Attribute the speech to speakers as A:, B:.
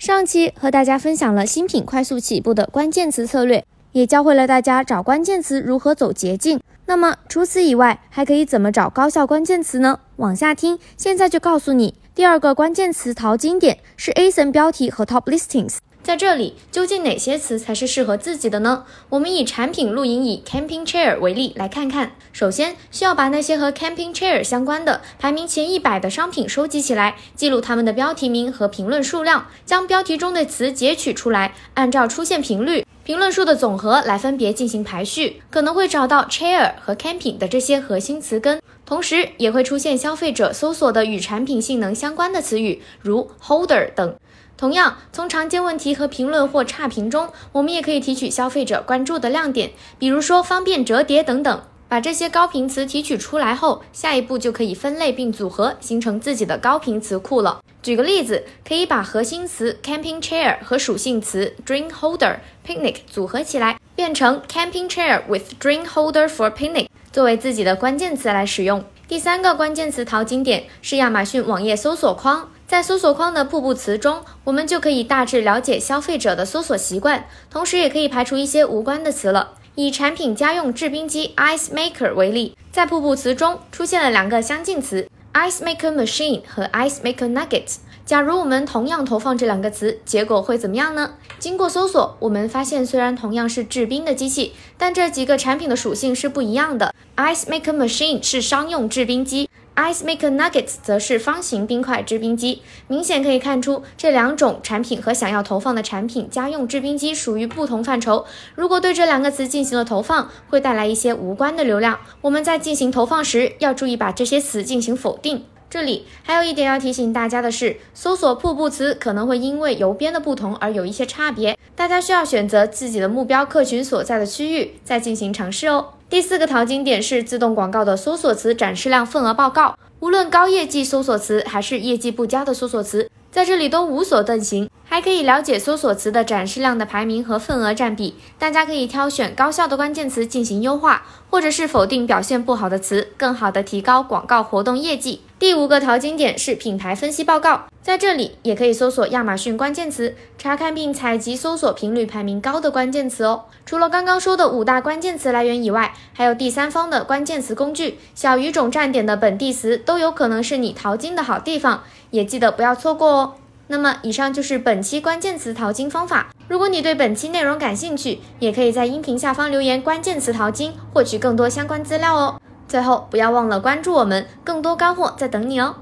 A: 上期和大家分享了新品快速起步的关键词策略，也教会了大家找关键词如何走捷径。那么除此以外，还可以怎么找高效关键词呢？往下听，现在就告诉你。第二个关键词淘金点是 ASIN 标题和 Top Listings。在这里，究竟哪些词才是适合自己的呢？我们以产品露营椅 Camping Chair 为例来看看。首先，需要把那些和 Camping Chair 相关的排名前一百的商品收集起来，记录它们的标题名和评论数量，将标题中的词截取出来，按照出现频率、评论数的总和来分别进行排序，可能会找到 Chair 和 Camping 的这些核心词根，同时也会出现消费者搜索的与产品性能相关的词语，如 Holder 等。同样，从常见问题和评论或差评中，我们也可以提取消费者关注的亮点，比如说方便折叠等等。把这些高频词提取出来后，下一步就可以分类并组合，形成自己的高频词库了。举个例子，可以把核心词 camping chair 和属性词 drink holder picnic 组合起来，变成 camping chair with drink holder for picnic，作为自己的关键词来使用。第三个关键词淘金点是亚马逊网页搜索框。在搜索框的瀑布词中，我们就可以大致了解消费者的搜索习惯，同时也可以排除一些无关的词了。以产品家用制冰机 Ice Maker 为例，在瀑布词中出现了两个相近词 Ice Maker Machine 和 Ice Maker Nuggets。假如我们同样投放这两个词，结果会怎么样呢？经过搜索，我们发现虽然同样是制冰的机器，但这几个产品的属性是不一样的。Ice Maker Machine 是商用制冰机。Ice Maker Nuggets 则是方形冰块制冰机，明显可以看出这两种产品和想要投放的产品家用制冰机属于不同范畴。如果对这两个词进行了投放，会带来一些无关的流量。我们在进行投放时要注意把这些词进行否定。这里还有一点要提醒大家的是，搜索瀑布词可能会因为邮编的不同而有一些差别，大家需要选择自己的目标客群所在的区域再进行尝试哦。第四个淘金点是自动广告的搜索词展示量份额报告。无论高业绩搜索词还是业绩不佳的搜索词，在这里都无所遁形。还可以了解搜索词的展示量的排名和份额占比。大家可以挑选高效的关键词进行优化，或者是否定表现不好的词，更好的提高广告活动业绩。第五个淘金点是品牌分析报告。在这里也可以搜索亚马逊关键词，查看并采集搜索频率排名高的关键词哦。除了刚刚说的五大关键词来源以外，还有第三方的关键词工具，小语种站点的本地词都有可能是你淘金的好地方，也记得不要错过哦。那么以上就是本期关键词淘金方法。如果你对本期内容感兴趣，也可以在音频下方留言关键词淘金，获取更多相关资料哦。最后不要忘了关注我们，更多干货在等你哦。